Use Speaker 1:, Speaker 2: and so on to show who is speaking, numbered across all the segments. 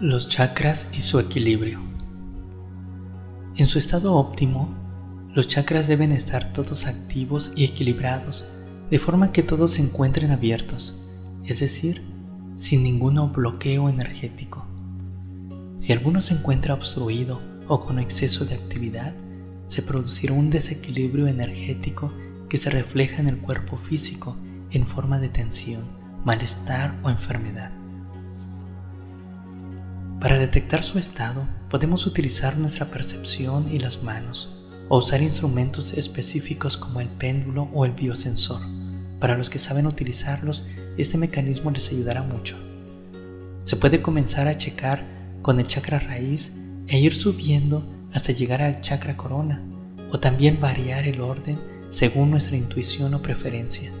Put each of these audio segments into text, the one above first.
Speaker 1: Los chakras y su equilibrio. En su estado óptimo, los chakras deben estar todos activos y equilibrados, de forma que todos se encuentren abiertos, es decir, sin ningún bloqueo energético. Si alguno se encuentra obstruido o con exceso de actividad, se producirá un desequilibrio energético que se refleja en el cuerpo físico en forma de tensión, malestar o enfermedad. Para detectar su estado, podemos utilizar nuestra percepción y las manos, o usar instrumentos específicos como el péndulo o el biosensor. Para los que saben utilizarlos, este mecanismo les ayudará mucho. Se puede comenzar a checar con el chakra raíz e ir subiendo hasta llegar al chakra corona, o también variar el orden según nuestra intuición o preferencia.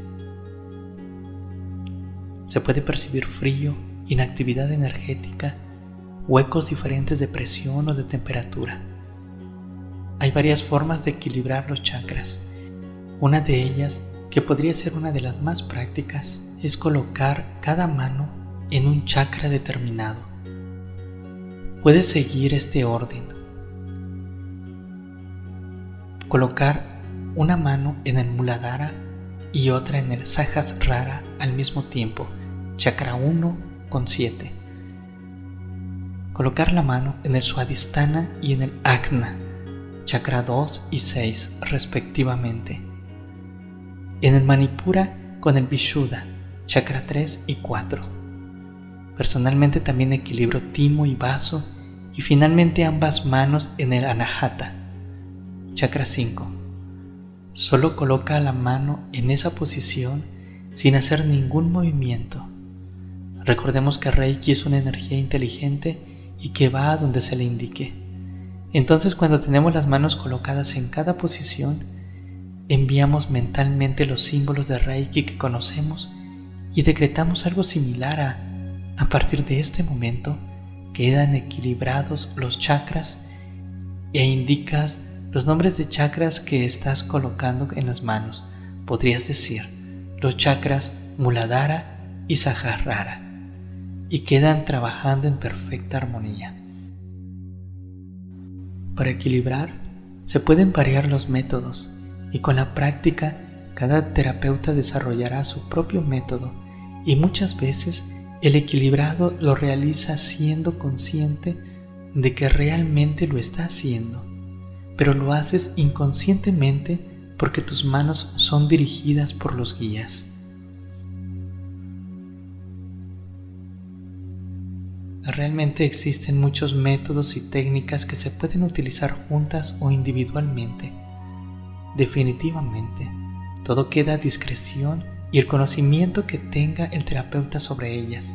Speaker 1: Se puede percibir frío, inactividad energética, huecos diferentes de presión o de temperatura. Hay varias formas de equilibrar los chakras. Una de ellas, que podría ser una de las más prácticas, es colocar cada mano en un chakra determinado. Puedes seguir este orden. Colocar una mano en el Muladhara y otra en el Sahasrara al mismo tiempo, chakra 1 con 7 Colocar la mano en el Swadhisthana y en el Agna, chakra 2 y 6 respectivamente. En el Manipura con el Vishuddha, chakra 3 y 4. Personalmente también equilibro timo y vaso y finalmente ambas manos en el Anahata, chakra 5. Solo coloca la mano en esa posición sin hacer ningún movimiento. Recordemos que Reiki es una energía inteligente y que va a donde se le indique. Entonces cuando tenemos las manos colocadas en cada posición, enviamos mentalmente los símbolos de Reiki que conocemos y decretamos algo similar a, a partir de este momento, quedan equilibrados los chakras e indicas los nombres de chakras que estás colocando en las manos. Podrías decir los chakras Muladhara y Sahasrara y quedan trabajando en perfecta armonía. Para equilibrar, se pueden variar los métodos y con la práctica cada terapeuta desarrollará su propio método y muchas veces el equilibrado lo realiza siendo consciente de que realmente lo está haciendo, pero lo haces inconscientemente porque tus manos son dirigidas por los guías. Realmente existen muchos métodos y técnicas que se pueden utilizar juntas o individualmente. Definitivamente, todo queda a discreción y el conocimiento que tenga el terapeuta sobre ellas.